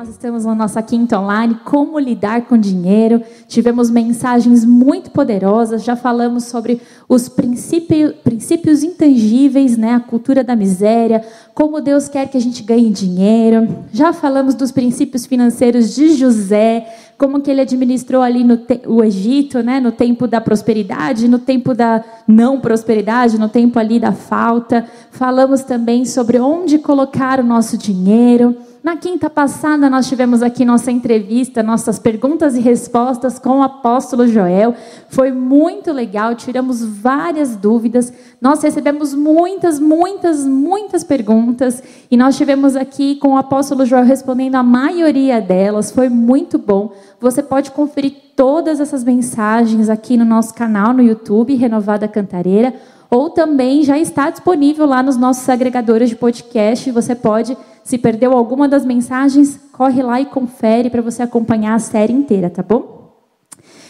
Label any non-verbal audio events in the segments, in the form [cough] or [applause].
Nós estamos na nossa quinta online, como lidar com dinheiro. Tivemos mensagens muito poderosas, já falamos sobre os princípios, princípios intangíveis, né? a cultura da miséria, como Deus quer que a gente ganhe dinheiro. Já falamos dos princípios financeiros de José, como que ele administrou ali no o Egito, né? no tempo da prosperidade, no tempo da não prosperidade, no tempo ali da falta. Falamos também sobre onde colocar o nosso dinheiro. Na quinta passada, nós tivemos aqui nossa entrevista, nossas perguntas e respostas com o apóstolo Joel. Foi muito legal, tiramos várias dúvidas. Nós recebemos muitas, muitas, muitas perguntas. E nós tivemos aqui com o apóstolo Joel respondendo a maioria delas. Foi muito bom. Você pode conferir todas essas mensagens aqui no nosso canal no YouTube, Renovada Cantareira ou também já está disponível lá nos nossos agregadores de podcast. Você pode, se perdeu alguma das mensagens, corre lá e confere para você acompanhar a série inteira, tá bom?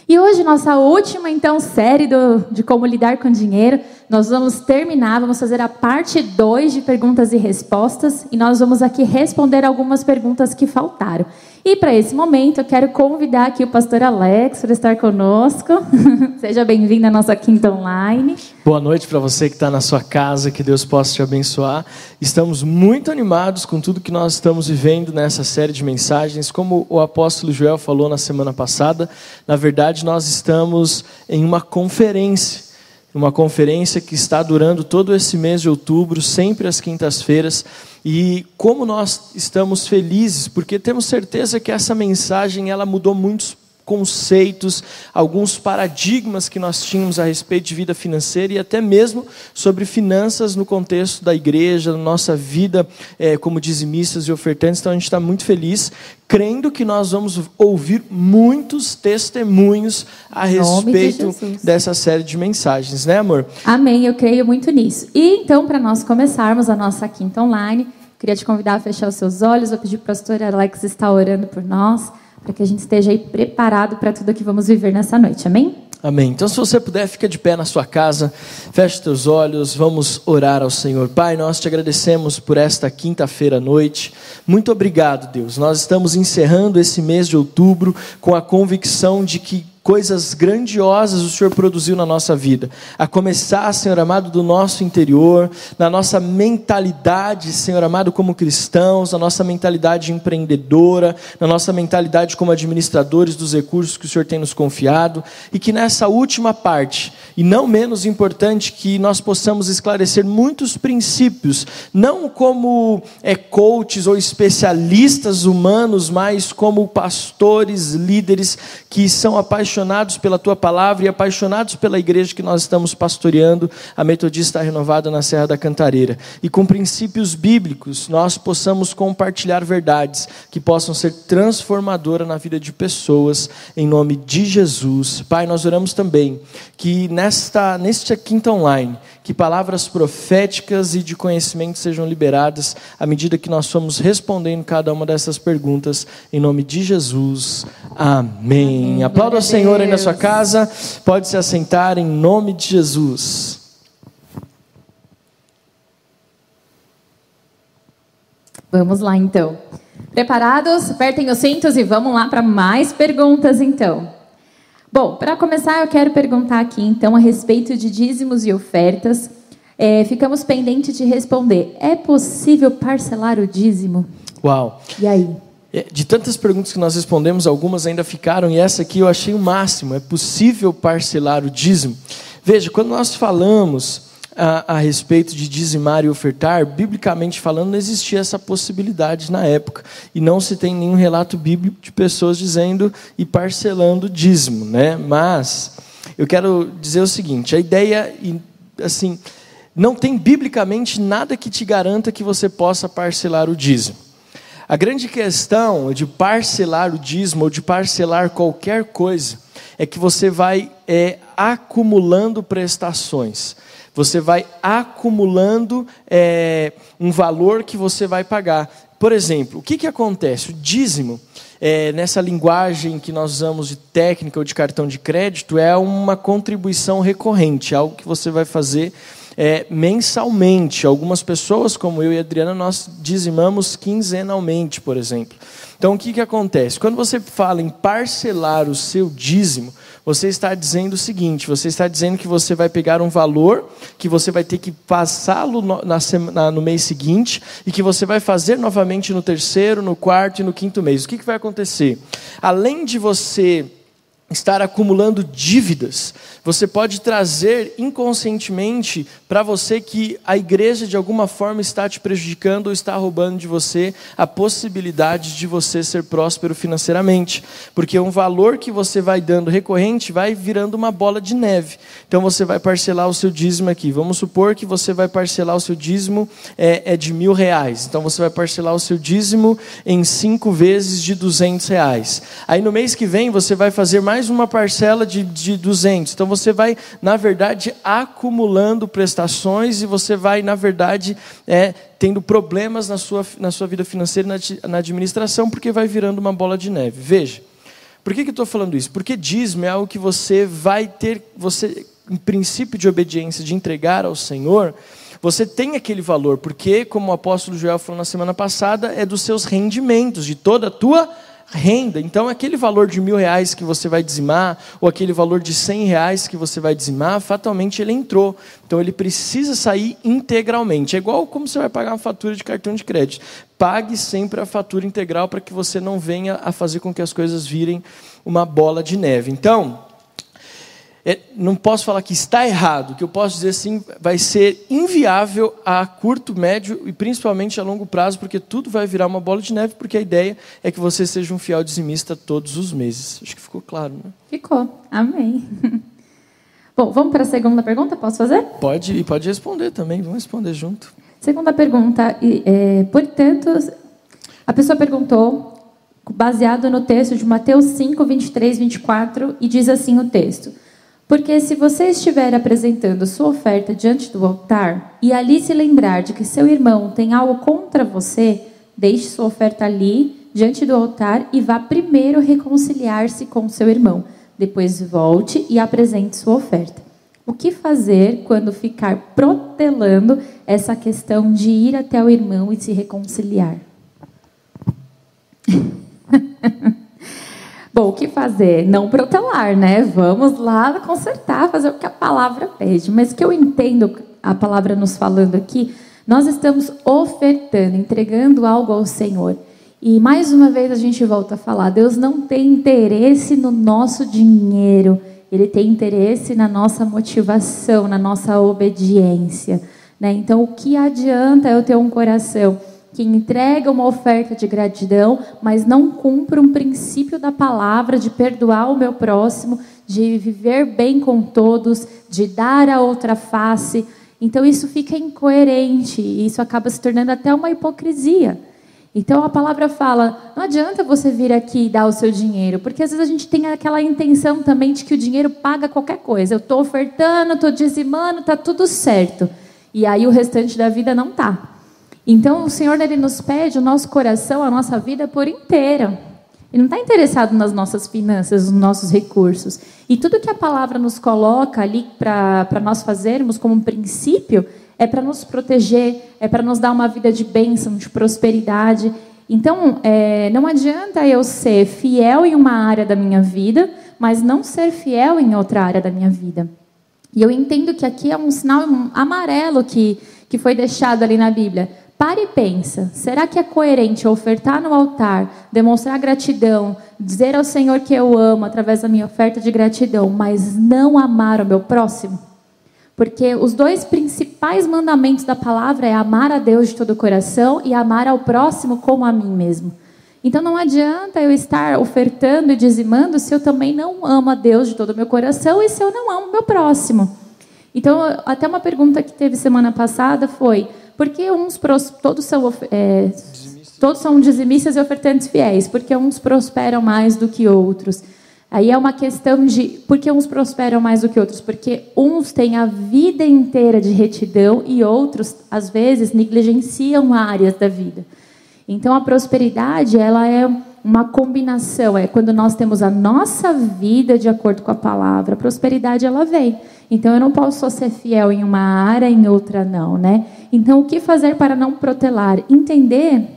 E hoje, nossa última, então, série do, de como lidar com dinheiro, nós vamos terminar, vamos fazer a parte 2 de perguntas e respostas, e nós vamos aqui responder algumas perguntas que faltaram. E para esse momento, eu quero convidar aqui o pastor Alex para estar conosco. [laughs] Seja bem-vindo à nossa quinta online. Boa noite para você que está na sua casa, que Deus possa te abençoar. Estamos muito animados com tudo que nós estamos vivendo nessa série de mensagens. Como o apóstolo Joel falou na semana passada, na verdade, nós estamos em uma conferência uma conferência que está durando todo esse mês de outubro, sempre às quintas-feiras. E como nós estamos felizes, porque temos certeza que essa mensagem ela mudou muitos conceitos, alguns paradigmas que nós tínhamos a respeito de vida financeira e até mesmo sobre finanças no contexto da igreja, na nossa vida é, como dizimistas e ofertantes. Então a gente está muito feliz, crendo que nós vamos ouvir muitos testemunhos a respeito de dessa série de mensagens, né, amor? Amém, eu creio muito nisso. E então, para nós começarmos a nossa quinta online, queria te convidar a fechar os seus olhos, vou pedir para o pastor Alex estar orando por nós para que a gente esteja aí preparado para tudo que vamos viver nessa noite. Amém? Amém. Então, se você puder, fica de pé na sua casa, feche os teus olhos, vamos orar ao Senhor. Pai, nós te agradecemos por esta quinta-feira à noite. Muito obrigado, Deus. Nós estamos encerrando esse mês de outubro com a convicção de que coisas grandiosas o Senhor produziu na nossa vida. A começar, Senhor amado, do nosso interior, na nossa mentalidade, Senhor amado, como cristãos, na nossa mentalidade empreendedora, na nossa mentalidade como administradores dos recursos que o Senhor tem nos confiado, e que nessa última parte, e não menos importante, que nós possamos esclarecer muitos princípios, não como é, coaches ou especialistas humanos, mas como pastores, líderes que são apaixonados apaixonados pela tua palavra e apaixonados pela igreja que nós estamos pastoreando, a Metodista Renovada na Serra da Cantareira. E com princípios bíblicos, nós possamos compartilhar verdades que possam ser transformadoras na vida de pessoas, em nome de Jesus. Pai, nós oramos também que nesta, nesta quinta online, que palavras proféticas e de conhecimento sejam liberadas à medida que nós formos respondendo cada uma dessas perguntas, em nome de Jesus. Amém. Aplauda o Senhor aí na sua casa, pode se assentar em nome de Jesus. Vamos lá então. Preparados? Apertem os cintos e vamos lá para mais perguntas então. Bom, para começar, eu quero perguntar aqui, então, a respeito de dízimos e ofertas. É, ficamos pendentes de responder. É possível parcelar o dízimo? Uau! E aí? É, de tantas perguntas que nós respondemos, algumas ainda ficaram, e essa aqui eu achei o máximo. É possível parcelar o dízimo? Veja, quando nós falamos a, a, respeito de dizimar e ofertar, biblicamente falando, não existia essa possibilidade na época. E não se tem nenhum relato bíblico de pessoas dizendo e parcelando dízimo. Né? Mas eu quero dizer o seguinte: a ideia, assim, não tem biblicamente nada que te garanta que você possa parcelar o dízimo. A grande questão de parcelar o dízimo ou de parcelar qualquer coisa é que você vai é, acumulando prestações você vai acumulando é, um valor que você vai pagar. Por exemplo, o que, que acontece? O dízimo, é, nessa linguagem que nós usamos de técnica ou de cartão de crédito, é uma contribuição recorrente, algo que você vai fazer é, mensalmente. Algumas pessoas, como eu e a Adriana, nós dizimamos quinzenalmente, por exemplo. Então, o que, que acontece? Quando você fala em parcelar o seu dízimo, você está dizendo o seguinte: você está dizendo que você vai pegar um valor, que você vai ter que passá-lo no, no mês seguinte, e que você vai fazer novamente no terceiro, no quarto e no quinto mês. O que, que vai acontecer? Além de você estar acumulando dívidas, você pode trazer inconscientemente para você que a igreja de alguma forma está te prejudicando ou está roubando de você a possibilidade de você ser próspero financeiramente, porque um valor que você vai dando recorrente vai virando uma bola de neve. Então você vai parcelar o seu dízimo aqui. Vamos supor que você vai parcelar o seu dízimo é, é de mil reais. Então você vai parcelar o seu dízimo em cinco vezes de duzentos reais. Aí no mês que vem você vai fazer mais uma parcela de, de 200. Então você vai, na verdade, acumulando prestações e você vai, na verdade, é, tendo problemas na sua, na sua vida financeira e na, na administração, porque vai virando uma bola de neve. Veja, por que, que eu estou falando isso? Porque dízimo é algo que você vai ter, você, em princípio de obediência, de entregar ao Senhor, você tem aquele valor, porque, como o apóstolo Joel falou na semana passada, é dos seus rendimentos, de toda a tua renda. Então, aquele valor de mil reais que você vai dizimar, ou aquele valor de cem reais que você vai dizimar, fatalmente ele entrou. Então, ele precisa sair integralmente. É igual como você vai pagar uma fatura de cartão de crédito. Pague sempre a fatura integral para que você não venha a fazer com que as coisas virem uma bola de neve. Então, não posso falar que está errado, que eu posso dizer assim, vai ser inviável a curto, médio e principalmente a longo prazo, porque tudo vai virar uma bola de neve, porque a ideia é que você seja um fiel dizimista todos os meses. Acho que ficou claro, né? Ficou. Amém. [laughs] Bom, vamos para a segunda pergunta? Posso fazer? Pode, e pode responder também, vamos responder junto. Segunda pergunta. É, portanto, a pessoa perguntou, baseado no texto de Mateus 5, 23, 24, e diz assim o texto. Porque se você estiver apresentando sua oferta diante do altar e ali se lembrar de que seu irmão tem algo contra você, deixe sua oferta ali diante do altar e vá primeiro reconciliar-se com seu irmão. Depois volte e apresente sua oferta. O que fazer quando ficar protelando essa questão de ir até o irmão e se reconciliar? [laughs] Bom, o que fazer? Não protelar, né? Vamos lá consertar, fazer o que a palavra pede. Mas que eu entendo a palavra nos falando aqui, nós estamos ofertando, entregando algo ao Senhor. E mais uma vez a gente volta a falar: Deus não tem interesse no nosso dinheiro, Ele tem interesse na nossa motivação, na nossa obediência. Né? Então, o que adianta eu ter um coração que entrega uma oferta de gratidão, mas não cumpre um princípio da palavra de perdoar o meu próximo, de viver bem com todos, de dar a outra face. Então isso fica incoerente e isso acaba se tornando até uma hipocrisia. Então a palavra fala: não adianta você vir aqui e dar o seu dinheiro, porque às vezes a gente tem aquela intenção também de que o dinheiro paga qualquer coisa. Eu estou ofertando, estou dizimando, está tudo certo. E aí o restante da vida não está. Então, o Senhor ele nos pede o nosso coração, a nossa vida por inteira. Ele não está interessado nas nossas finanças, nos nossos recursos. E tudo que a palavra nos coloca ali para nós fazermos como um princípio é para nos proteger, é para nos dar uma vida de bênção, de prosperidade. Então, é, não adianta eu ser fiel em uma área da minha vida, mas não ser fiel em outra área da minha vida. E eu entendo que aqui é um sinal amarelo que, que foi deixado ali na Bíblia. Pare e pensa: será que é coerente ofertar no altar, demonstrar gratidão, dizer ao Senhor que eu amo através da minha oferta de gratidão, mas não amar o meu próximo? Porque os dois principais mandamentos da palavra é amar a Deus de todo o coração e amar ao próximo como a mim mesmo. Então não adianta eu estar ofertando e dizimando se eu também não amo a Deus de todo o meu coração e se eu não amo o meu próximo. Então, até uma pergunta que teve semana passada foi: porque uns todos são é, todos são dizimistas e ofertantes fiéis, porque uns prosperam mais do que outros. Aí é uma questão de por que uns prosperam mais do que outros? Porque uns têm a vida inteira de retidão e outros, às vezes, negligenciam áreas da vida. Então a prosperidade, ela é uma combinação, é quando nós temos a nossa vida de acordo com a palavra, a prosperidade ela vem. Então eu não posso só ser fiel em uma área, em outra não, né? Então o que fazer para não protelar? Entender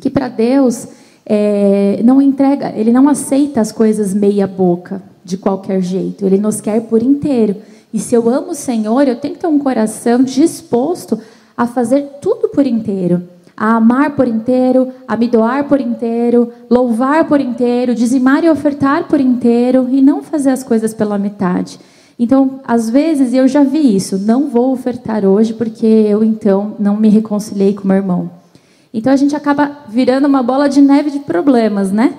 que para Deus é, não entrega, Ele não aceita as coisas meia boca de qualquer jeito. Ele nos quer por inteiro. E se eu amo o Senhor, eu tenho que ter um coração disposto a fazer tudo por inteiro a amar por inteiro, a me doar por inteiro, louvar por inteiro, dizimar e ofertar por inteiro e não fazer as coisas pela metade. Então, às vezes eu já vi isso, não vou ofertar hoje porque eu então não me reconciliei com meu irmão. Então a gente acaba virando uma bola de neve de problemas, né?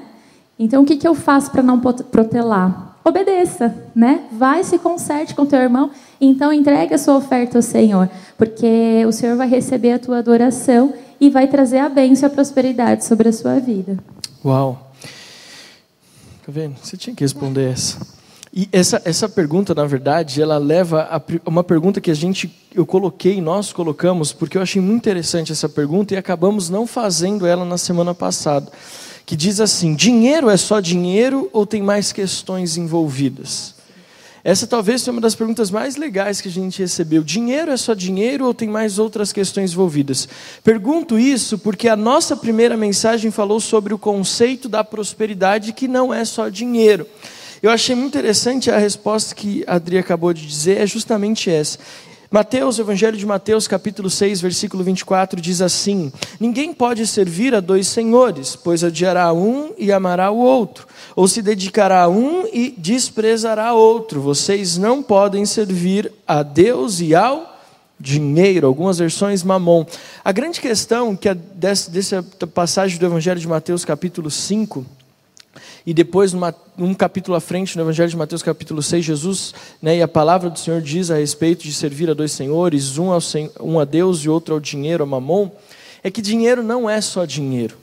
Então o que, que eu faço para não protelar? Obedeça, né? Vai se conserte com teu irmão, então entregue a sua oferta ao Senhor, porque o Senhor vai receber a tua adoração e vai trazer a bênção e a prosperidade sobre a sua vida. Uau! Tá vendo? Você tinha que responder essa. E essa, essa pergunta, na verdade, ela leva a uma pergunta que a gente, eu coloquei, nós colocamos, porque eu achei muito interessante essa pergunta e acabamos não fazendo ela na semana passada. Que diz assim: dinheiro é só dinheiro ou tem mais questões envolvidas? Essa talvez seja uma das perguntas mais legais que a gente recebeu. Dinheiro é só dinheiro ou tem mais outras questões envolvidas? Pergunto isso porque a nossa primeira mensagem falou sobre o conceito da prosperidade que não é só dinheiro. Eu achei muito interessante a resposta que a Adri acabou de dizer, é justamente essa. Mateus, Evangelho de Mateus, capítulo 6, versículo 24, diz assim: Ninguém pode servir a dois senhores, pois odiará um e amará o outro, ou se dedicará a um e desprezará outro. Vocês não podem servir a Deus e ao dinheiro, algumas versões mamon. A grande questão que é dessa, dessa passagem do Evangelho de Mateus, capítulo 5, e depois, numa, um capítulo à frente, no Evangelho de Mateus, capítulo 6, Jesus, né, e a palavra do Senhor diz a respeito de servir a dois senhores, um, ao, um a Deus e outro ao dinheiro, a mamon, é que dinheiro não é só dinheiro.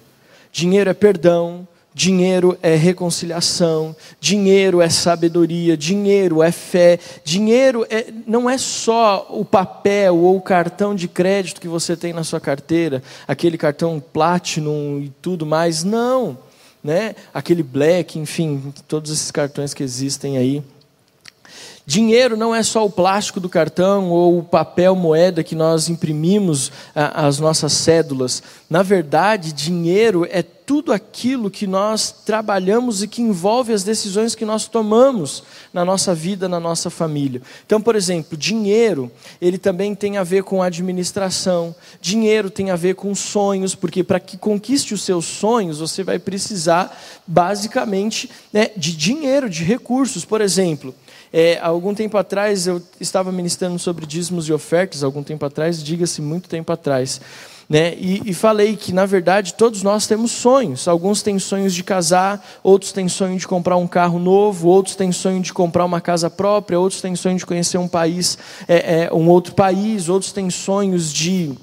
Dinheiro é perdão, dinheiro é reconciliação, dinheiro é sabedoria, dinheiro é fé, dinheiro é, não é só o papel ou o cartão de crédito que você tem na sua carteira, aquele cartão Platinum e tudo mais, não né? aquele black, enfim, todos esses cartões que existem aí. Dinheiro não é só o plástico do cartão ou o papel moeda que nós imprimimos as nossas cédulas. Na verdade, dinheiro é tudo aquilo que nós trabalhamos e que envolve as decisões que nós tomamos na nossa vida, na nossa família. Então, por exemplo, dinheiro, ele também tem a ver com administração. Dinheiro tem a ver com sonhos, porque para que conquiste os seus sonhos, você vai precisar basicamente né, de dinheiro, de recursos. Por exemplo, é, algum tempo atrás eu estava ministrando sobre dízimos e ofertas, algum tempo atrás, diga-se muito tempo atrás. Né? E, e, falei que, na verdade, todos nós temos sonhos. Alguns têm sonhos de casar, outros têm sonho de comprar um carro novo, outros têm sonho de comprar uma casa própria, outros têm sonho de conhecer um país, é, é, um outro país, outros têm sonhos de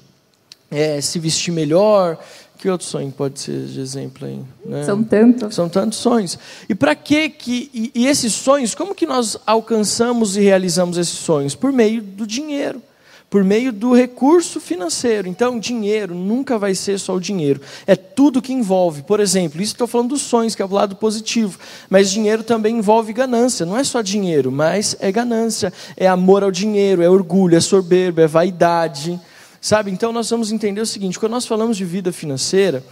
é, se vestir melhor, que outro sonho pode ser de exemplo aí? Né? São tantos. São tantos sonhos. E para que que e, e, esses sonhos? Como que nós alcançamos e realizamos esses sonhos? Por meio do dinheiro, por meio do recurso financeiro. Então, dinheiro nunca vai ser só o dinheiro. É tudo que envolve. Por exemplo, isso estou falando dos sonhos, que é o lado positivo. Mas dinheiro também envolve ganância. Não é só dinheiro, mas é ganância. É amor ao dinheiro, é orgulho, é soberba, é vaidade. Sabe? Então nós vamos entender o seguinte: quando nós falamos de vida financeira,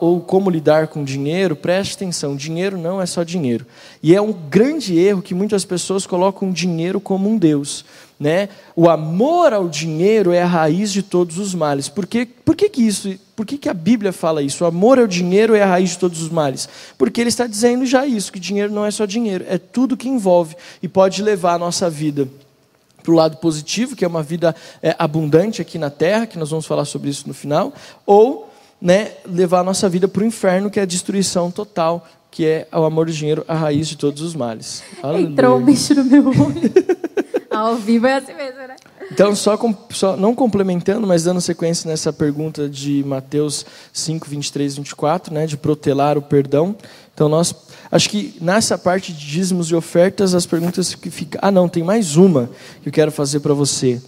ou como lidar com dinheiro, preste atenção: dinheiro não é só dinheiro. E é um grande erro que muitas pessoas colocam dinheiro como um Deus. Né? O amor ao dinheiro é a raiz de todos os males. Por que, por que, que isso? Por que, que a Bíblia fala isso? O amor ao dinheiro é a raiz de todos os males. Porque ele está dizendo já isso, que dinheiro não é só dinheiro, é tudo que envolve e pode levar a nossa vida para o lado positivo, que é uma vida é, abundante aqui na terra, que nós vamos falar sobre isso no final, ou né, levar a nossa vida para o inferno, que é a destruição total, que é o amor do dinheiro, a raiz de todos os males. Aleluia. Entrou um bicho no meu olho. [laughs] Ao vivo é assim mesmo, né? Então, só, só, não complementando, mas dando sequência nessa pergunta de Mateus 5, 23 e 24, né, de protelar o perdão. Então, nós Acho que nessa parte de dízimos e ofertas, as perguntas que ficam. Ah, não, tem mais uma que eu quero fazer para você.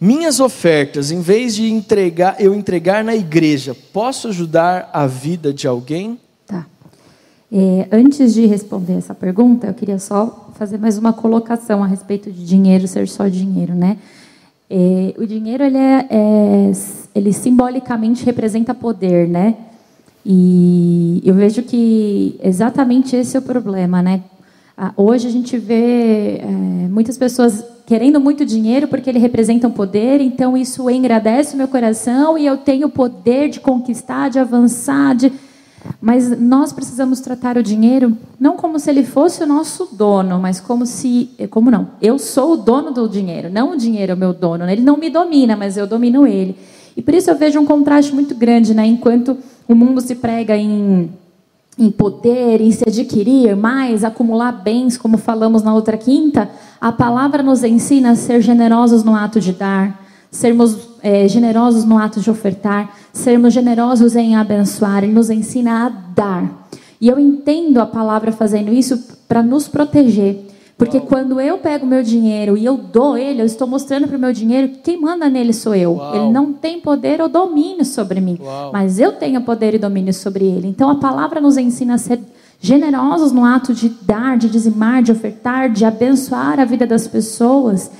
Minhas ofertas, em vez de entregar, eu entregar na igreja, posso ajudar a vida de alguém? Tá. É, antes de responder essa pergunta, eu queria só fazer mais uma colocação a respeito de dinheiro ser só dinheiro, né? É, o dinheiro ele, é, é, ele simbolicamente representa poder, né? E eu vejo que exatamente esse é o problema, né? Ah, hoje a gente vê é, muitas pessoas querendo muito dinheiro porque ele representa um poder, então isso engrandece o meu coração e eu tenho o poder de conquistar, de avançar, de mas nós precisamos tratar o dinheiro não como se ele fosse o nosso dono, mas como se. Como não? Eu sou o dono do dinheiro, não o dinheiro é o meu dono. Né? Ele não me domina, mas eu domino ele. E por isso eu vejo um contraste muito grande, né? Enquanto o mundo se prega em, em poder, em se adquirir mais, acumular bens, como falamos na outra quinta, a palavra nos ensina a ser generosos no ato de dar, sermos é, generosos no ato de ofertar, sermos generosos em abençoar. Ele nos ensina a dar. E eu entendo a palavra fazendo isso para nos proteger. Porque Uau. quando eu pego meu dinheiro e eu dou ele, eu estou mostrando para o meu dinheiro que quem manda nele sou eu. Uau. Ele não tem poder ou domínio sobre mim, Uau. mas eu tenho poder e domínio sobre ele. Então a palavra nos ensina a ser generosos no ato de dar, de dizimar, de ofertar, de abençoar a vida das pessoas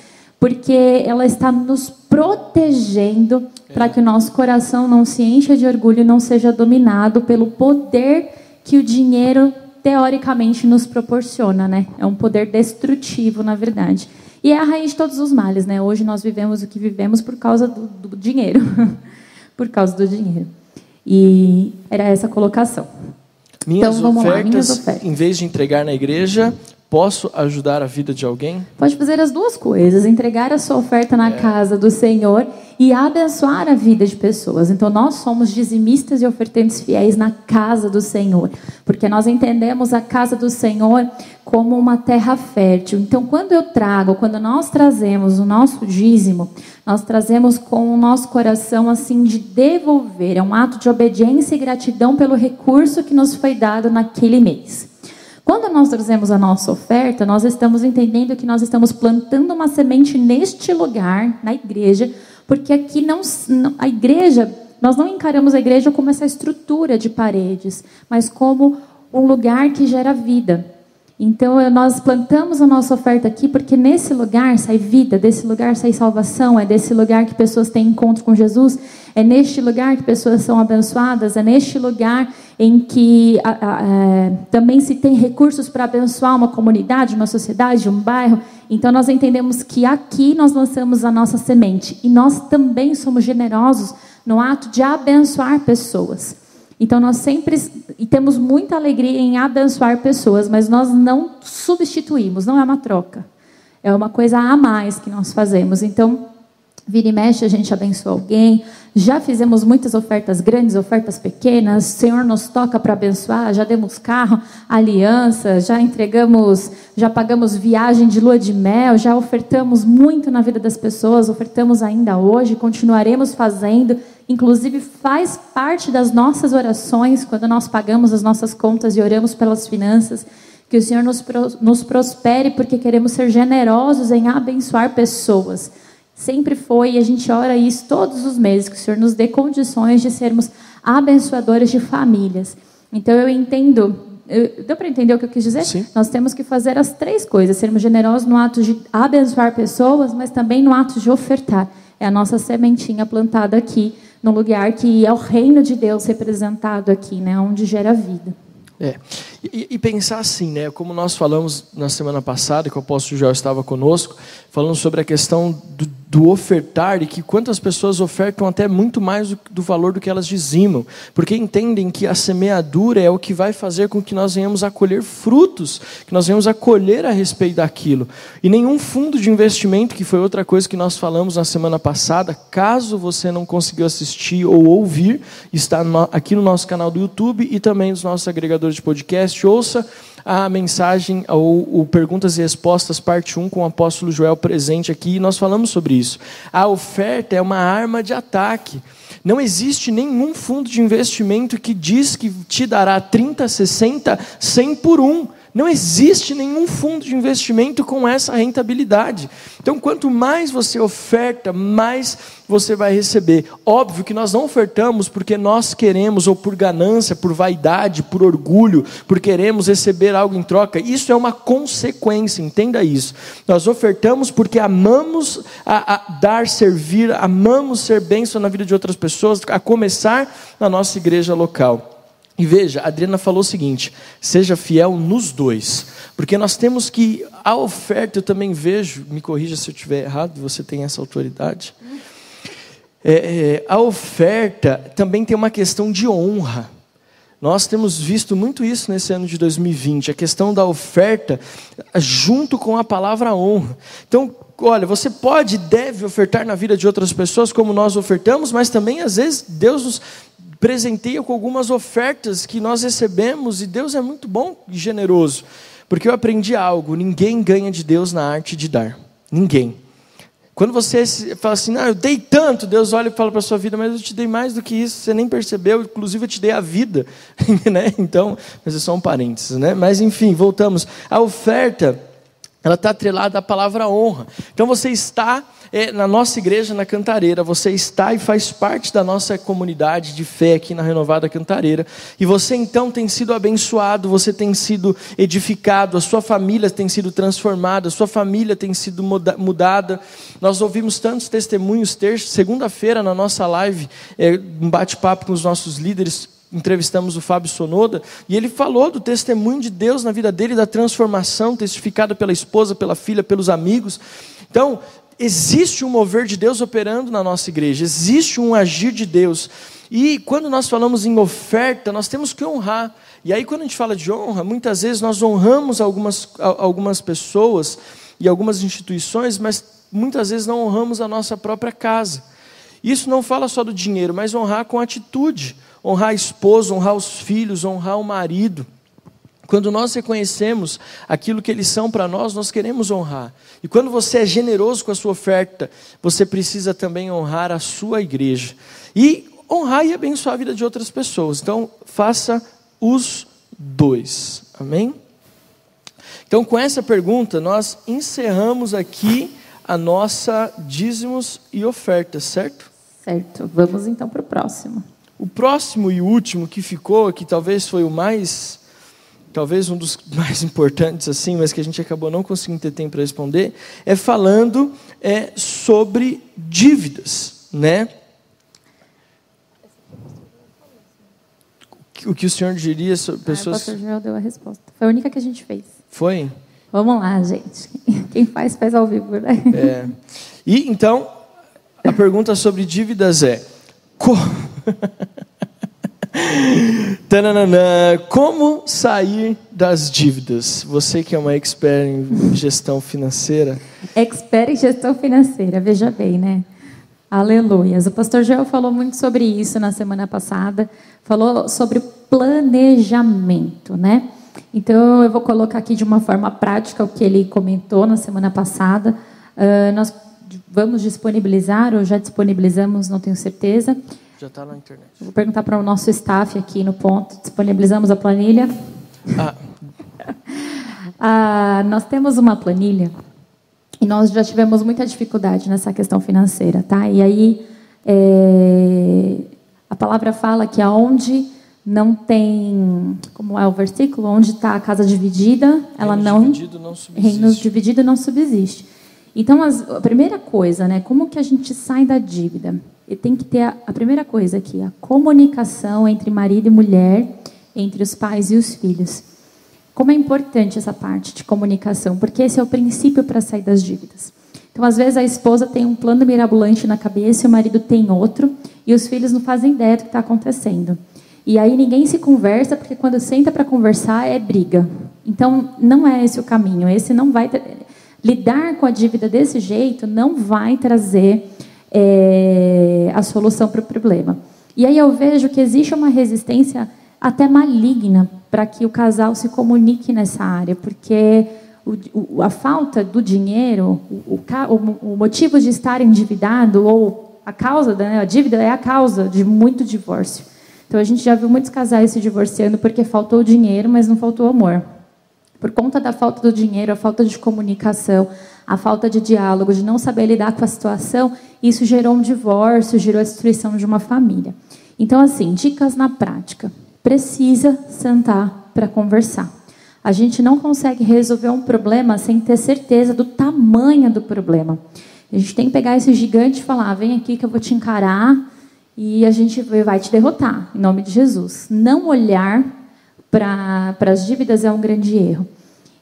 porque ela está nos protegendo é. para que o nosso coração não se encha de orgulho e não seja dominado pelo poder que o dinheiro teoricamente nos proporciona, né? É um poder destrutivo, na verdade. E é a raiz de todos os males, né? Hoje nós vivemos o que vivemos por causa do, do dinheiro, [laughs] por causa do dinheiro. E era essa a colocação. Minhas, então, ofertas, lá, minhas ofertas, em vez de entregar na igreja, Posso ajudar a vida de alguém? Pode fazer as duas coisas: entregar a sua oferta na é. casa do Senhor e abençoar a vida de pessoas. Então, nós somos dizimistas e ofertantes fiéis na casa do Senhor, porque nós entendemos a casa do Senhor como uma terra fértil. Então, quando eu trago, quando nós trazemos o nosso dízimo, nós trazemos com o nosso coração assim de devolver, é um ato de obediência e gratidão pelo recurso que nos foi dado naquele mês. Quando nós trazemos a nossa oferta, nós estamos entendendo que nós estamos plantando uma semente neste lugar, na igreja, porque aqui não, a igreja, nós não encaramos a igreja como essa estrutura de paredes, mas como um lugar que gera vida. Então, nós plantamos a nossa oferta aqui porque nesse lugar sai vida, desse lugar sai salvação, é desse lugar que pessoas têm encontro com Jesus, é neste lugar que pessoas são abençoadas, é neste lugar em que a, a, a, é, também se tem recursos para abençoar uma comunidade, uma sociedade, um bairro. Então, nós entendemos que aqui nós lançamos a nossa semente e nós também somos generosos no ato de abençoar pessoas. Então nós sempre e temos muita alegria em abençoar pessoas, mas nós não substituímos, não é uma troca. É uma coisa a mais que nós fazemos. Então, vira e mexe a gente abençoa alguém. Já fizemos muitas ofertas grandes, ofertas pequenas. O Senhor nos toca para abençoar. Já demos carro, aliança, já entregamos, já pagamos viagem de lua de mel, já ofertamos muito na vida das pessoas, ofertamos ainda hoje, continuaremos fazendo inclusive faz parte das nossas orações, quando nós pagamos as nossas contas e oramos pelas finanças, que o Senhor nos, nos prospere, porque queremos ser generosos em abençoar pessoas. Sempre foi, e a gente ora isso todos os meses, que o Senhor nos dê condições de sermos abençoadores de famílias. Então eu entendo, eu, deu para entender o que eu quis dizer? Sim. Nós temos que fazer as três coisas: sermos generosos no ato de abençoar pessoas, mas também no ato de ofertar. É a nossa sementinha plantada aqui no lugar que é o reino de Deus representado aqui, né, onde gera vida. É. E, e, pensar assim, né? Como nós falamos na semana passada, que o apóstolo Joel estava conosco, falando sobre a questão do, do ofertar e que quantas pessoas ofertam até muito mais do, do, valor do que elas dizimam, porque entendem que a semeadura é o que vai fazer com que nós venhamos a colher frutos, que nós venhamos a colher a respeito daquilo. E nenhum fundo de investimento, que foi outra coisa que nós falamos na semana passada, caso você não conseguiu assistir ou ouvir, está no, aqui no nosso canal do YouTube e também nos nossos agregadores de podcast, ouça a mensagem, ou, o Perguntas e Respostas, parte 1, com o apóstolo Joel presente aqui, e nós falamos sobre isso. A oferta é uma arma de ataque. Não existe nenhum fundo de investimento que diz que te dará 30, 60, 100 por um. Não existe nenhum fundo de investimento com essa rentabilidade. Então, quanto mais você oferta, mais você vai receber. Óbvio que nós não ofertamos porque nós queremos, ou por ganância, por vaidade, por orgulho, por queremos receber algo em troca. Isso é uma consequência, entenda isso. Nós ofertamos porque amamos a, a dar, servir, amamos ser bênção na vida de outras pessoas, a começar na nossa igreja local. E veja, a Adriana falou o seguinte: seja fiel nos dois, porque nós temos que, a oferta, eu também vejo, me corrija se eu estiver errado, você tem essa autoridade. É, é, a oferta também tem uma questão de honra. Nós temos visto muito isso nesse ano de 2020, a questão da oferta junto com a palavra honra. Então, olha, você pode e deve ofertar na vida de outras pessoas como nós ofertamos, mas também às vezes Deus nos presenteia com algumas ofertas que nós recebemos e Deus é muito bom e generoso. Porque eu aprendi algo: ninguém ganha de Deus na arte de dar. Ninguém. Quando você fala assim, ah, eu dei tanto, Deus olha e fala para a sua vida, mas eu te dei mais do que isso, você nem percebeu, inclusive eu te dei a vida. [laughs] né? Então, mas é só um parênteses, né? Mas enfim, voltamos. A oferta, ela está atrelada à palavra honra. Então você está é, na nossa igreja na Cantareira, você está e faz parte da nossa comunidade de fé aqui na Renovada Cantareira, e você então tem sido abençoado, você tem sido edificado, a sua família tem sido transformada, a sua família tem sido mudada. Nós ouvimos tantos testemunhos, terça, segunda-feira na nossa live, é, um bate-papo com os nossos líderes, entrevistamos o Fábio Sonoda, e ele falou do testemunho de Deus na vida dele, da transformação testificada pela esposa, pela filha, pelos amigos. Então, existe um mover de Deus operando na nossa igreja, existe um agir de Deus. E quando nós falamos em oferta, nós temos que honrar. E aí, quando a gente fala de honra, muitas vezes nós honramos algumas, algumas pessoas e algumas instituições, mas muitas vezes não honramos a nossa própria casa. Isso não fala só do dinheiro, mas honrar com atitude. Honrar a esposa, honrar os filhos, honrar o marido. Quando nós reconhecemos aquilo que eles são para nós, nós queremos honrar. E quando você é generoso com a sua oferta, você precisa também honrar a sua igreja. E honrar e abençoar a vida de outras pessoas. Então, faça os dois. Amém? Então, com essa pergunta, nós encerramos aqui a nossa dízimos e ofertas, certo? Certo. Vamos então para o próximo. O próximo e último que ficou, que talvez foi o mais talvez um dos [laughs] mais importantes assim, mas que a gente acabou não conseguindo ter tempo para responder, é falando é, sobre dívidas, né? O que o senhor diria sobre pessoas? Ah, o pastor Joel deu a resposta. Foi a única que a gente fez. Foi? Vamos lá, gente. [laughs] Quem faz, faz ao vivo, né? É. E então, a pergunta sobre dívidas é: [laughs] Como sair das dívidas? Você que é uma expert em gestão financeira. Expert em gestão financeira, veja bem, né? Aleluias. O pastor Joel falou muito sobre isso na semana passada. Falou sobre planejamento, né? Então eu vou colocar aqui de uma forma prática o que ele comentou na semana passada. Uh, nós vamos disponibilizar, ou já disponibilizamos, não tenho certeza, já está na internet. vou perguntar para o nosso staff aqui no ponto. Disponibilizamos a planilha. Ah. [laughs] ah, nós temos uma planilha e nós já tivemos muita dificuldade nessa questão financeira, tá? E aí é, a palavra fala que aonde não tem, como é o versículo, onde está a casa dividida, ela reino não, dividido não subsiste. reino dividido não subsiste. Então, as, a primeira coisa, né, como que a gente sai da dívida? E tem que ter a, a primeira coisa aqui, a comunicação entre marido e mulher, entre os pais e os filhos. Como é importante essa parte de comunicação, porque esse é o princípio para sair das dívidas. Então, às vezes, a esposa tem um plano mirabolante na cabeça e o marido tem outro, e os filhos não fazem ideia do que está acontecendo. E aí ninguém se conversa, porque quando senta para conversar é briga. Então, não é esse o caminho. Esse não vai. Lidar com a dívida desse jeito não vai trazer é, a solução para o problema. E aí eu vejo que existe uma resistência até maligna para que o casal se comunique nessa área, porque o, o, a falta do dinheiro, o, o, motivo de estar endividado ou a causa da né, dívida é a causa de muito divórcio. Então a gente já viu muitos casais se divorciando porque faltou dinheiro, mas não faltou amor. Por conta da falta do dinheiro, a falta de comunicação, a falta de diálogo, de não saber lidar com a situação, isso gerou um divórcio, gerou a destruição de uma família. Então, assim, dicas na prática. Precisa sentar para conversar. A gente não consegue resolver um problema sem ter certeza do tamanho do problema. A gente tem que pegar esse gigante e falar: vem aqui que eu vou te encarar e a gente vai te derrotar, em nome de Jesus. Não olhar para as dívidas é um grande erro.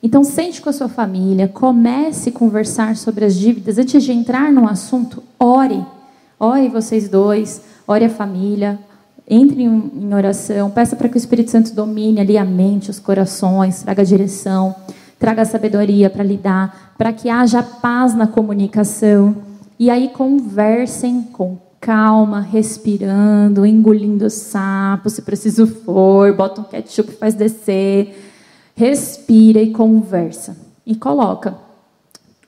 Então, sente com a sua família, comece a conversar sobre as dívidas. Antes de entrar no assunto, ore. Ore vocês dois, ore a família, entre em oração, peça para que o Espírito Santo domine ali a mente, os corações, traga direção, traga sabedoria para lidar, para que haja paz na comunicação. E aí conversem com calma, respirando, engolindo o sapo, se preciso for, bota um ketchup, faz descer. Respira e conversa. E coloca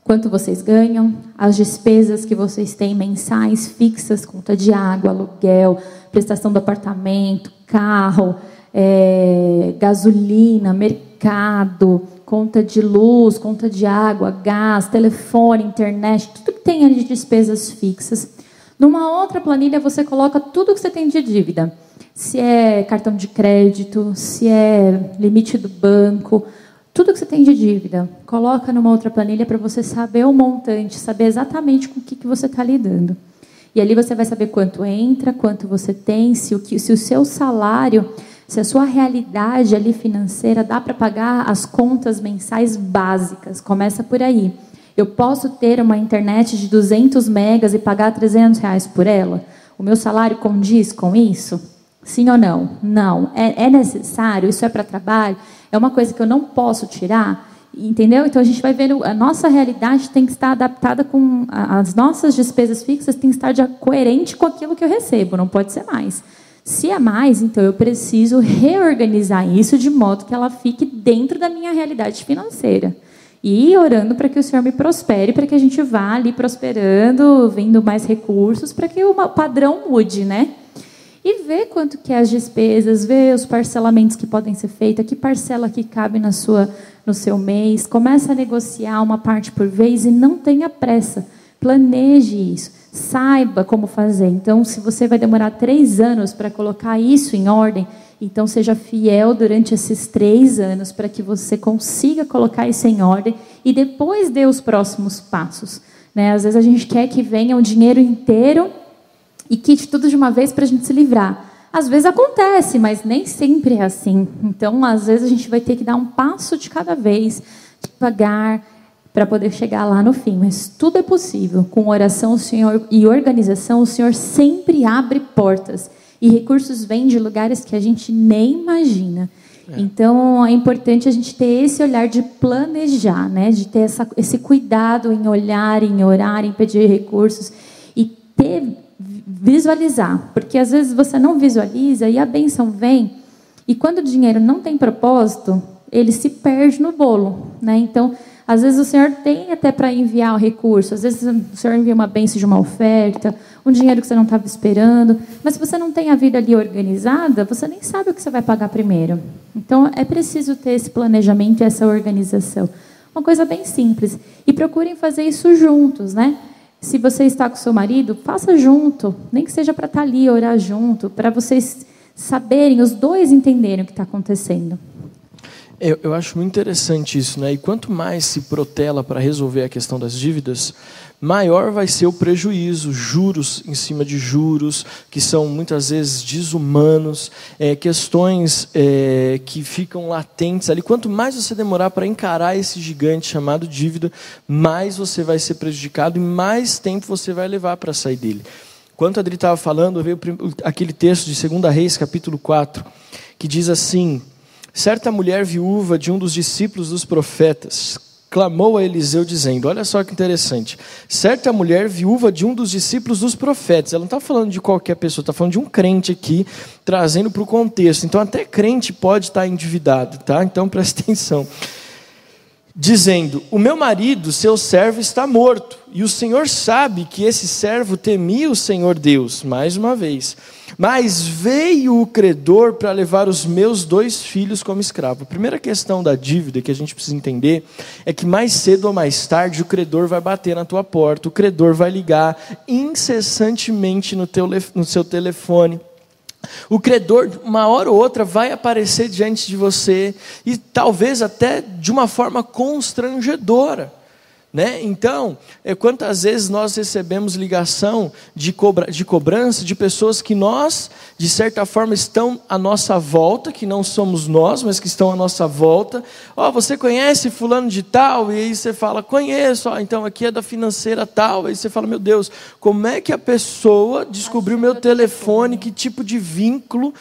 quanto vocês ganham, as despesas que vocês têm mensais fixas, conta de água, aluguel, prestação do apartamento, carro, é, gasolina, mercado, conta de luz, conta de água, gás, telefone, internet, tudo que tem ali de despesas fixas. Numa outra planilha você coloca tudo que você tem de dívida. Se é cartão de crédito, se é limite do banco, tudo que você tem de dívida, coloca numa outra planilha para você saber o montante, saber exatamente com o que, que você está lidando. E ali você vai saber quanto entra, quanto você tem, se o, que, se o seu salário, se a sua realidade ali financeira dá para pagar as contas mensais básicas. Começa por aí. Eu posso ter uma internet de 200 megas e pagar 300 reais por ela? O meu salário condiz com isso? Sim ou não? Não. É, é necessário? Isso é para trabalho? É uma coisa que eu não posso tirar? Entendeu? Então a gente vai vendo, a nossa realidade tem que estar adaptada com as nossas despesas fixas, tem que estar de, coerente com aquilo que eu recebo, não pode ser mais. Se é mais, então eu preciso reorganizar isso de modo que ela fique dentro da minha realidade financeira. E orando para que o Senhor me prospere, para que a gente vá ali prosperando, vendo mais recursos, para que o padrão mude, né? e ver quanto que é as despesas, ver os parcelamentos que podem ser feitos, que parcela que cabe na sua, no seu mês. Começa a negociar uma parte por vez e não tenha pressa. Planeje isso. Saiba como fazer. Então, se você vai demorar três anos para colocar isso em ordem, então seja fiel durante esses três anos para que você consiga colocar isso em ordem e depois dê os próximos passos. Né? Às vezes a gente quer que venha o dinheiro inteiro e kit tudo de uma vez para a gente se livrar. Às vezes acontece, mas nem sempre é assim. Então, às vezes a gente vai ter que dar um passo de cada vez, devagar, para poder chegar lá no fim. Mas tudo é possível. Com oração o Senhor e organização, o Senhor sempre abre portas. E recursos vêm de lugares que a gente nem imagina. É. Então é importante a gente ter esse olhar de planejar, né? de ter essa, esse cuidado em olhar, em orar, em pedir recursos e ter visualizar, porque às vezes você não visualiza e a benção vem, e quando o dinheiro não tem propósito, ele se perde no bolo, né? Então, às vezes o Senhor tem até para enviar o recurso, às vezes o Senhor envia uma benção de uma oferta, um dinheiro que você não estava esperando, mas se você não tem a vida ali organizada, você nem sabe o que você vai pagar primeiro. Então, é preciso ter esse planejamento e essa organização. Uma coisa bem simples. E procurem fazer isso juntos, né? Se você está com seu marido, faça junto, nem que seja para estar tá ali, orar junto, para vocês saberem, os dois entenderem o que está acontecendo. Eu, eu, acho muito interessante isso, né? E quanto mais se protela para resolver a questão das dívidas, maior vai ser o prejuízo, juros em cima de juros, que são muitas vezes desumanos, é, questões é, que ficam latentes ali. Quanto mais você demorar para encarar esse gigante chamado dívida, mais você vai ser prejudicado e mais tempo você vai levar para sair dele. Quanto a Adri estava falando, veio aquele texto de 2 Reis, capítulo 4, que diz assim: Certa mulher viúva de um dos discípulos dos profetas clamou a Eliseu dizendo: Olha só que interessante. Certa mulher viúva de um dos discípulos dos profetas, ela não está falando de qualquer pessoa, está falando de um crente aqui, trazendo para o contexto. Então, até crente pode estar endividado, tá? Então, [laughs] presta atenção. Dizendo: O meu marido, seu servo, está morto E o Senhor sabe que esse servo temia o Senhor Deus, mais uma vez. Mas veio o credor para levar os meus dois filhos como escravo. A primeira questão da dívida que a gente precisa entender é que mais cedo ou mais tarde o credor vai bater na tua porta, o credor vai ligar incessantemente no, teu, no seu telefone. O credor, uma hora ou outra, vai aparecer diante de você e talvez até de uma forma constrangedora. Né? Então, é, quantas vezes nós recebemos ligação de, cobra, de cobrança de pessoas que nós, de certa forma, estão à nossa volta, que não somos nós, mas que estão à nossa volta. Ó, oh, você conhece fulano de tal? E aí você fala, conheço, oh, então aqui é da financeira tal. Aí você fala, meu Deus, como é que a pessoa descobriu meu telefone, que tipo de vínculo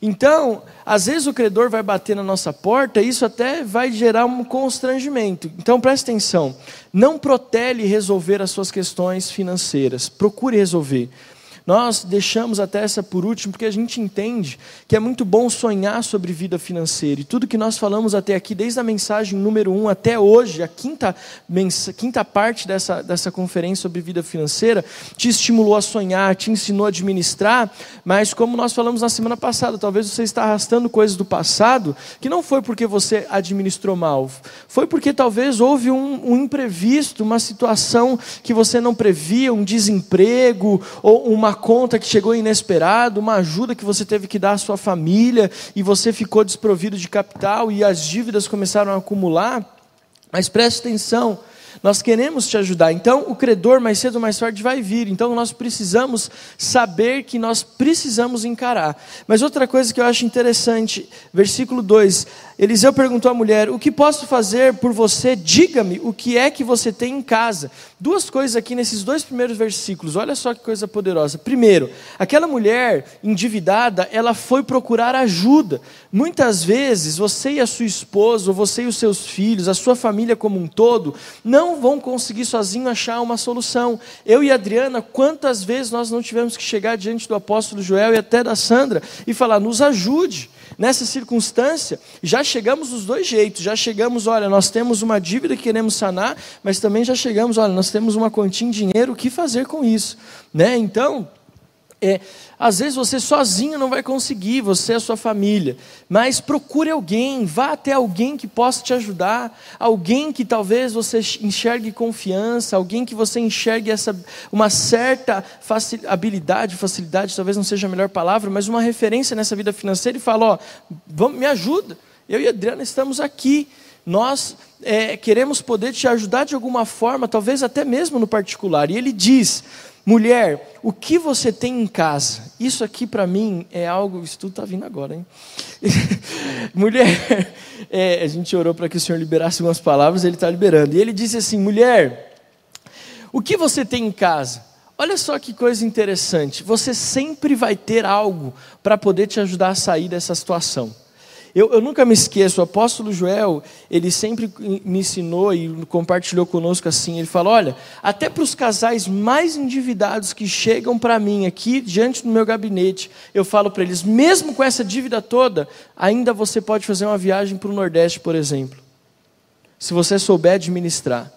então, às vezes o credor vai bater na nossa porta e isso até vai gerar um constrangimento. Então, preste atenção: não protele resolver as suas questões financeiras, procure resolver. Nós deixamos até essa por último porque a gente entende que é muito bom sonhar sobre vida financeira. E tudo que nós falamos até aqui, desde a mensagem número um até hoje, a quinta, quinta parte dessa, dessa conferência sobre vida financeira, te estimulou a sonhar, te ensinou a administrar, mas como nós falamos na semana passada, talvez você está arrastando coisas do passado que não foi porque você administrou mal, foi porque talvez houve um, um imprevisto, uma situação que você não previa, um desemprego ou uma conta que chegou inesperado, uma ajuda que você teve que dar à sua família e você ficou desprovido de capital e as dívidas começaram a acumular. Mas preste atenção, nós queremos te ajudar. Então, o credor, mais cedo ou mais tarde, vai vir. Então, nós precisamos saber que nós precisamos encarar. Mas outra coisa que eu acho interessante, versículo 2: Eliseu perguntou à mulher: O que posso fazer por você? Diga-me o que é que você tem em casa. Duas coisas aqui nesses dois primeiros versículos, olha só que coisa poderosa. Primeiro, aquela mulher endividada, ela foi procurar ajuda. Muitas vezes, você e a sua esposa, ou você e os seus filhos, a sua família como um todo, não vão conseguir sozinho achar uma solução. Eu e a Adriana, quantas vezes nós não tivemos que chegar diante do apóstolo Joel e até da Sandra e falar: nos ajude. Nessa circunstância, já chegamos dos dois jeitos. Já chegamos, olha, nós temos uma dívida que queremos sanar, mas também já chegamos, olha, nós temos uma quantia em dinheiro, o que fazer com isso? Né? Então, é, às vezes você sozinho não vai conseguir, você e a sua família, mas procure alguém, vá até alguém que possa te ajudar, alguém que talvez você enxergue confiança, alguém que você enxergue essa, uma certa facil, habilidade, facilidade, talvez não seja a melhor palavra, mas uma referência nessa vida financeira e fala: Ó, vamos, me ajuda, eu e a Adriana estamos aqui, nós é, queremos poder te ajudar de alguma forma, talvez até mesmo no particular, e ele diz Mulher, o que você tem em casa? Isso aqui para mim é algo. Isso tudo está vindo agora, hein? [laughs] mulher, é, a gente orou para que o Senhor liberasse algumas palavras, ele está liberando. E ele disse assim: Mulher, o que você tem em casa? Olha só que coisa interessante. Você sempre vai ter algo para poder te ajudar a sair dessa situação. Eu, eu, nunca me esqueço, o apóstolo Joel, ele sempre me ensinou e compartilhou conosco assim. Ele falou: olha, até para os casais mais endividados que chegam para mim aqui diante do meu gabinete, eu falo para eles: mesmo com essa dívida toda, ainda você pode fazer uma viagem para o Nordeste, por exemplo, se você souber administrar.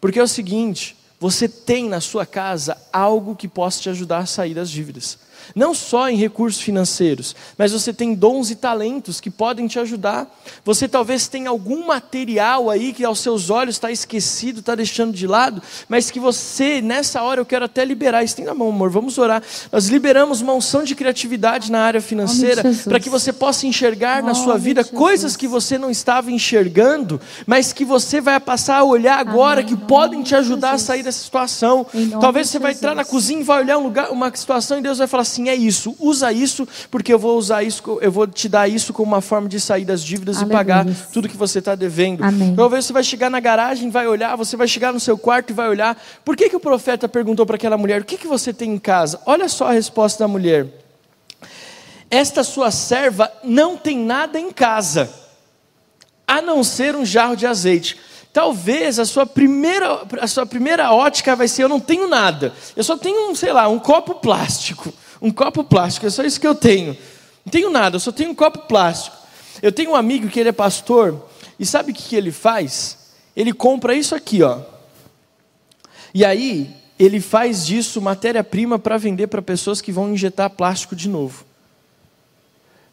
Porque é o seguinte: você tem na sua casa algo que possa te ajudar a sair das dívidas não só em recursos financeiros, mas você tem dons e talentos que podem te ajudar. Você talvez tenha algum material aí que aos seus olhos está esquecido, está deixando de lado, mas que você, nessa hora, eu quero até liberar. Estenda a mão, amor, vamos orar. Nós liberamos uma unção de criatividade na área financeira para que você possa enxergar na sua vida coisas que você não estava enxergando, mas que você vai passar a olhar agora Amém. que podem te ajudar a sair dessa situação. Talvez você vai entrar na cozinha e vai olhar um lugar, uma situação e Deus vai falar assim assim, é isso, usa isso, porque eu vou usar isso, eu vou te dar isso como uma forma de sair das dívidas Aleluia. e pagar tudo que você está devendo. Amém. Talvez você vai chegar na garagem, vai olhar, você vai chegar no seu quarto e vai olhar. Por que, que o profeta perguntou para aquela mulher, o que, que você tem em casa? Olha só a resposta da mulher. Esta sua serva não tem nada em casa, a não ser um jarro de azeite. Talvez a sua primeira, a sua primeira ótica vai ser: eu não tenho nada, eu só tenho, um, sei lá, um copo plástico um copo plástico, é só isso que eu tenho. Não tenho nada, eu só tenho um copo plástico. Eu tenho um amigo que ele é pastor, e sabe o que ele faz? Ele compra isso aqui, ó. E aí, ele faz disso matéria-prima para vender para pessoas que vão injetar plástico de novo.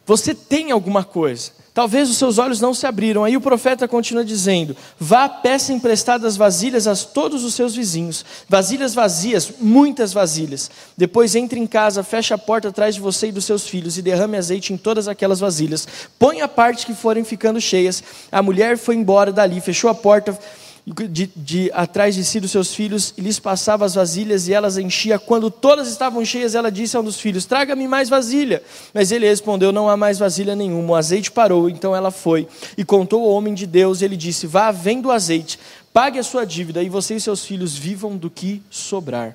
Você tem alguma coisa. Talvez os seus olhos não se abriram. Aí o profeta continua dizendo: Vá, peça emprestadas vasilhas a todos os seus vizinhos. Vasilhas vazias, muitas vasilhas. Depois entre em casa, feche a porta atrás de você e dos seus filhos e derrame azeite em todas aquelas vasilhas. Põe a parte que forem ficando cheias. A mulher foi embora dali, fechou a porta de, de, atrás de si dos seus filhos e lhes passava as vasilhas e elas enchia. Quando todas estavam cheias, ela disse a um dos filhos: Traga-me mais vasilha. Mas ele respondeu: Não há mais vasilha nenhuma. O azeite parou. Então ela foi e contou ao homem de Deus. E ele disse: Vá, vendo o azeite, pague a sua dívida e você e seus filhos vivam do que sobrar.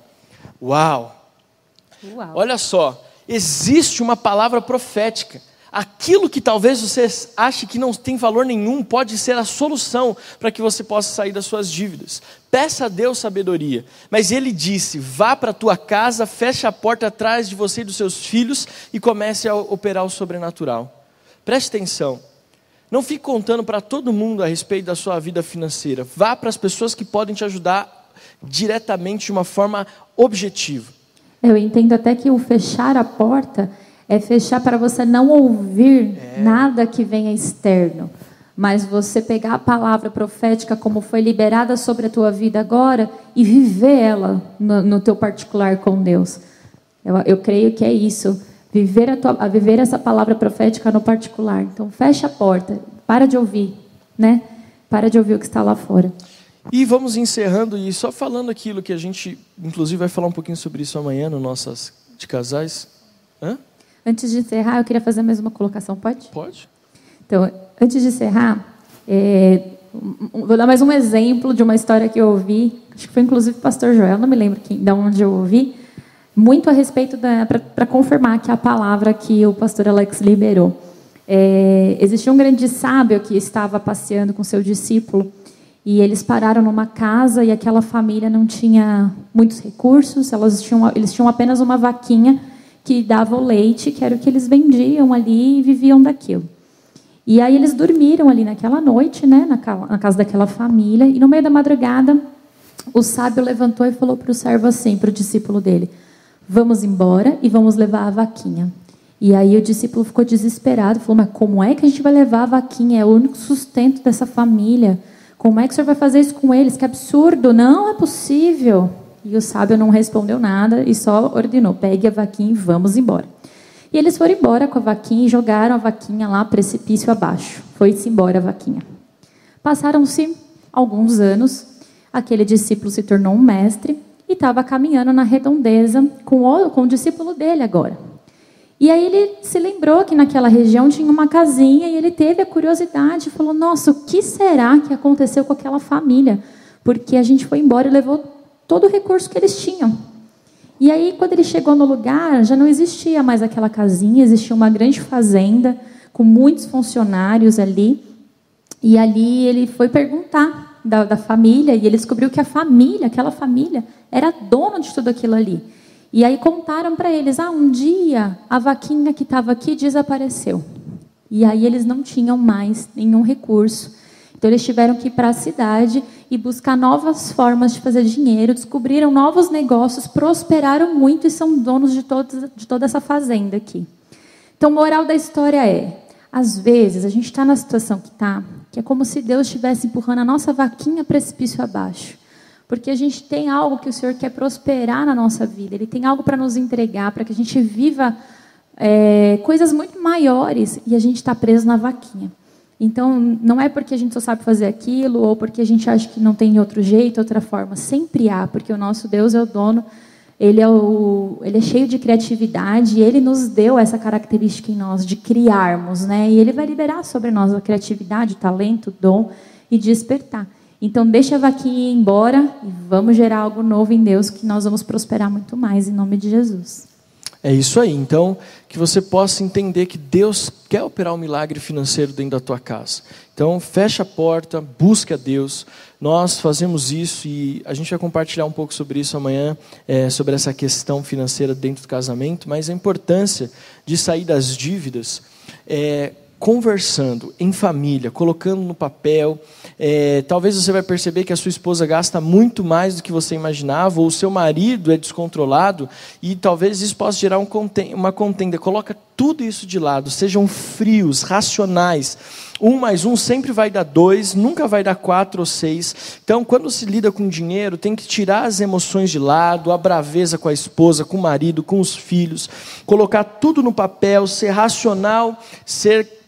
Uau! Uau. Olha só, existe uma palavra profética Aquilo que talvez você ache que não tem valor nenhum pode ser a solução para que você possa sair das suas dívidas. Peça a Deus sabedoria. Mas ele disse: vá para a tua casa, feche a porta atrás de você e dos seus filhos e comece a operar o sobrenatural. Preste atenção. Não fique contando para todo mundo a respeito da sua vida financeira. Vá para as pessoas que podem te ajudar diretamente de uma forma objetiva. Eu entendo até que o fechar a porta é fechar para você não ouvir é. nada que venha externo, mas você pegar a palavra profética como foi liberada sobre a tua vida agora e viver ela no, no teu particular com Deus. Eu, eu, creio que é isso, viver a, tua, a viver essa palavra profética no particular. Então fecha a porta, para de ouvir, né? Para de ouvir o que está lá fora. E vamos encerrando e só falando aquilo que a gente, inclusive, vai falar um pouquinho sobre isso amanhã no nossas de casais. Hã? Antes de encerrar, eu queria fazer mais uma colocação, pode? Pode. Então, antes de encerrar, é, vou dar mais um exemplo de uma história que eu ouvi, acho que foi inclusive o pastor Joel, não me lembro quem, de onde eu ouvi, muito a respeito da. para confirmar que a palavra que o pastor Alex liberou. É, existia um grande sábio que estava passeando com seu discípulo e eles pararam numa casa e aquela família não tinha muitos recursos, elas tinham, eles tinham apenas uma vaquinha que dava o leite, que era o que eles vendiam ali e viviam daquilo. E aí eles dormiram ali naquela noite, né, na casa daquela família, e no meio da madrugada, o sábio levantou e falou para o servo assim, para o discípulo dele: Vamos embora e vamos levar a vaquinha. E aí o discípulo ficou desesperado, falou: Mas como é que a gente vai levar a vaquinha? É o único sustento dessa família. Como é que o senhor vai fazer isso com eles? Que absurdo! Não é possível. E o sábio não respondeu nada e só ordenou: pegue a vaquinha e vamos embora. E eles foram embora com a vaquinha e jogaram a vaquinha lá precipício abaixo. Foi-se embora a vaquinha. Passaram-se alguns anos, aquele discípulo se tornou um mestre e estava caminhando na redondeza com o, com o discípulo dele agora. E aí ele se lembrou que naquela região tinha uma casinha e ele teve a curiosidade e falou: Nossa, o que será que aconteceu com aquela família? Porque a gente foi embora e levou todo o recurso que eles tinham. E aí, quando ele chegou no lugar, já não existia mais aquela casinha, existia uma grande fazenda com muitos funcionários ali. E ali ele foi perguntar da, da família e ele descobriu que a família, aquela família, era dona de tudo aquilo ali. E aí contaram para eles: ah, um dia a vaquinha que estava aqui desapareceu. E aí eles não tinham mais nenhum recurso. Então eles tiveram que ir para a cidade e buscar novas formas de fazer dinheiro, descobriram novos negócios, prosperaram muito e são donos de, todos, de toda essa fazenda aqui. Então, moral da história é: às vezes a gente está na situação que está, que é como se Deus estivesse empurrando a nossa vaquinha precipício abaixo. Porque a gente tem algo que o Senhor quer prosperar na nossa vida, Ele tem algo para nos entregar, para que a gente viva é, coisas muito maiores e a gente está preso na vaquinha. Então, não é porque a gente só sabe fazer aquilo ou porque a gente acha que não tem outro jeito, outra forma. Sempre há, porque o nosso Deus é o dono, ele é, o, ele é cheio de criatividade e ele nos deu essa característica em nós de criarmos, né? E ele vai liberar sobre nós a criatividade, talento, dom e despertar. Então, deixa a vaquinha ir embora e vamos gerar algo novo em Deus que nós vamos prosperar muito mais em nome de Jesus. É isso aí. Então, que você possa entender que Deus quer operar um milagre financeiro dentro da tua casa. Então, fecha a porta, busca Deus. Nós fazemos isso e a gente vai compartilhar um pouco sobre isso amanhã, é, sobre essa questão financeira dentro do casamento, mas a importância de sair das dívidas é, conversando em família, colocando no papel, É, talvez você vai perceber que a sua esposa gasta muito mais do que você imaginava, ou o seu marido é descontrolado, e talvez isso possa gerar um, uma contenda. Coloca tudo isso de lado, sejam frios, racionais. Um mais um sempre vai dar dois, nunca vai dar quatro ou seis. Então, quando se lida com dinheiro, tem que tirar as emoções de lado, a braveza com a esposa, com o marido, com os filhos, colocar tudo no papel, ser racional, ser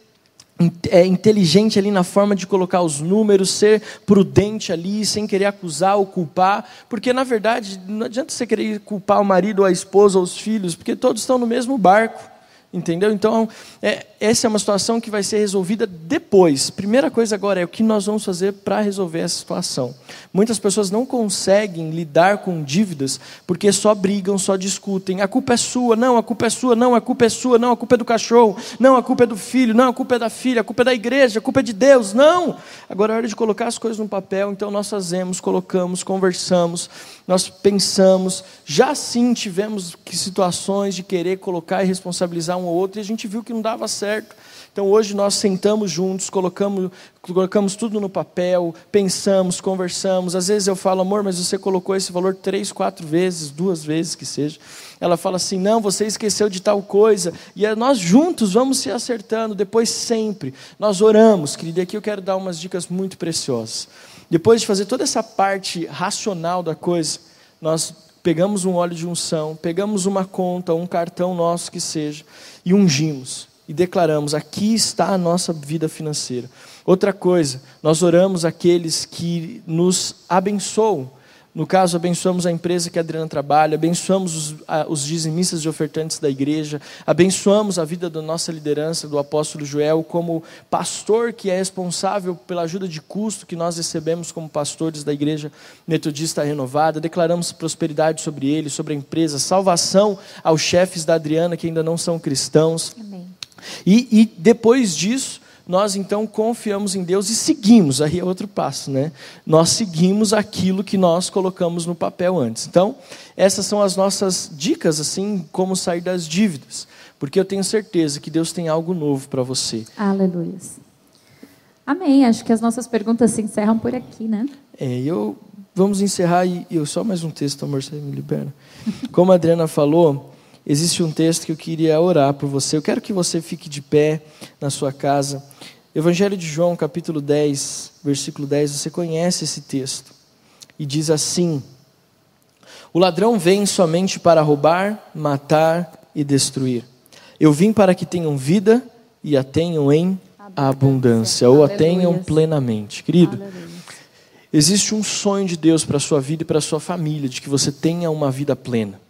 é, inteligente ali na forma de colocar os números, ser prudente ali, sem querer acusar ou culpar, porque na verdade não adianta você querer culpar o marido, a esposa, os filhos, porque todos estão no mesmo barco. Entendeu? Então, é, essa é uma situação que vai ser resolvida depois. Primeira coisa agora é o que nós vamos fazer para resolver essa situação. Muitas pessoas não conseguem lidar com dívidas porque só brigam, só discutem. A culpa é sua, não, a culpa é sua, não, a culpa é sua, não, a culpa é do cachorro, não, a culpa é do filho, não, a culpa é da filha, a culpa é da igreja, a culpa é de Deus, não. Agora é hora de colocar as coisas no papel, então nós fazemos, colocamos, conversamos, nós pensamos, já sim tivemos situações de querer colocar e responsabilizar um ou outro, e a gente viu que não dava certo. Então hoje nós sentamos juntos, colocamos, colocamos tudo no papel, pensamos, conversamos. Às vezes eu falo, amor, mas você colocou esse valor três, quatro vezes, duas vezes que seja. Ela fala assim, não, você esqueceu de tal coisa. E é nós juntos vamos se acertando, depois sempre. Nós oramos, querida, e aqui eu quero dar umas dicas muito preciosas. Depois de fazer toda essa parte racional da coisa, nós pegamos um óleo de unção, pegamos uma conta, um cartão nosso que seja, e ungimos e declaramos: aqui está a nossa vida financeira. Outra coisa, nós oramos aqueles que nos abençoam no caso, abençoamos a empresa que a Adriana trabalha, abençoamos os, a, os dizimistas e ofertantes da igreja, abençoamos a vida da nossa liderança, do apóstolo Joel, como pastor que é responsável pela ajuda de custo que nós recebemos como pastores da igreja metodista renovada, declaramos prosperidade sobre ele, sobre a empresa, salvação aos chefes da Adriana que ainda não são cristãos. E, e depois disso, nós então confiamos em Deus e seguimos, aí é outro passo, né? Nós seguimos aquilo que nós colocamos no papel antes. Então, essas são as nossas dicas, assim, como sair das dívidas, porque eu tenho certeza que Deus tem algo novo para você. Aleluia. Amém. Acho que as nossas perguntas se encerram por aqui, né? É, eu vamos encerrar e eu só mais um texto, amor, você me libera. Como a Adriana falou, existe um texto que eu queria orar por você. Eu quero que você fique de pé na sua casa. Evangelho de João, capítulo 10, versículo 10, você conhece esse texto. E diz assim: O ladrão vem somente para roubar, matar e destruir. Eu vim para que tenham vida e a tenham em abundância, ou a tenham plenamente. Querido, existe um sonho de Deus para a sua vida e para a sua família, de que você tenha uma vida plena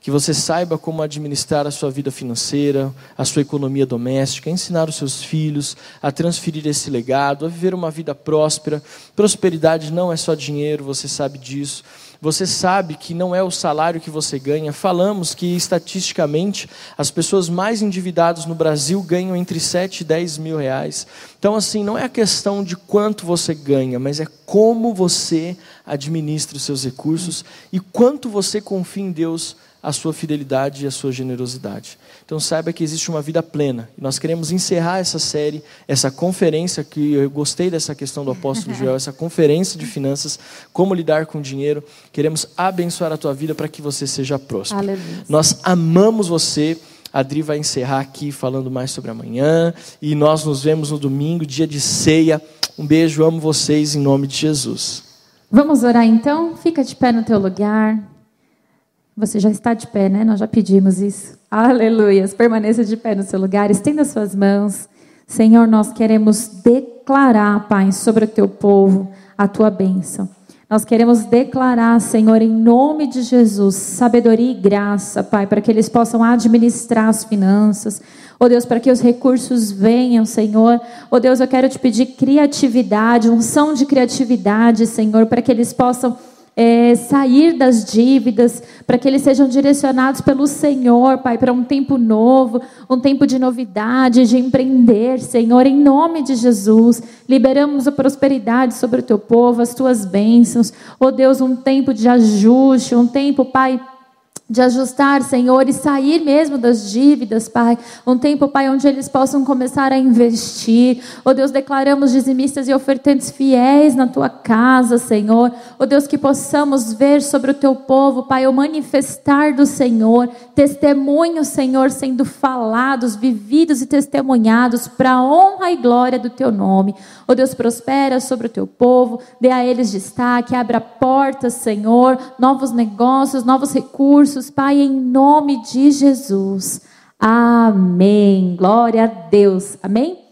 que você saiba como administrar a sua vida financeira, a sua economia doméstica, ensinar os seus filhos a transferir esse legado, a viver uma vida próspera. Prosperidade não é só dinheiro, você sabe disso. Você sabe que não é o salário que você ganha. Falamos que, estatisticamente, as pessoas mais endividadas no Brasil ganham entre 7 e 10 mil reais. Então, assim, não é a questão de quanto você ganha, mas é como você administra os seus recursos e quanto você confia em Deus a sua fidelidade e a sua generosidade. Então saiba que existe uma vida plena. E nós queremos encerrar essa série, essa conferência que eu gostei dessa questão do apóstolo Joel, essa conferência de finanças, como lidar com dinheiro. Queremos abençoar a tua vida para que você seja próspero. Aleluia. Nós amamos você. A Adri vai encerrar aqui falando mais sobre amanhã e nós nos vemos no domingo, dia de ceia. Um beijo, amo vocês em nome de Jesus. Vamos orar então? Fica de pé no teu lugar. Você já está de pé, né? Nós já pedimos isso. Aleluia. Permaneça de pé no seu lugar, estenda suas mãos. Senhor, nós queremos declarar, Pai, sobre o teu povo a tua bênção. Nós queremos declarar, Senhor, em nome de Jesus, sabedoria e graça, Pai, para que eles possam administrar as finanças. Oh Deus, para que os recursos venham, Senhor. Oh Deus, eu quero te pedir criatividade, unção de criatividade, Senhor, para que eles possam é, sair das dívidas, para que eles sejam direcionados pelo Senhor, Pai, para um tempo novo, um tempo de novidade, de empreender, Senhor, em nome de Jesus. Liberamos a prosperidade sobre o teu povo, as tuas bênçãos. Oh Deus, um tempo de ajuste, um tempo, Pai de ajustar, Senhor, e sair mesmo das dívidas, Pai. Um tempo, Pai, onde eles possam começar a investir. Oh Deus, declaramos dizimistas e ofertantes fiéis na tua casa, Senhor. Oh Deus, que possamos ver sobre o teu povo, Pai, o manifestar do Senhor, testemunhos, Senhor, sendo falados, vividos e testemunhados para honra e glória do teu nome. Oh Deus, prospera sobre o teu povo, dê a eles destaque, abra portas, Senhor, novos negócios, novos Pai, em nome de Jesus. Amém. Glória a Deus. Amém?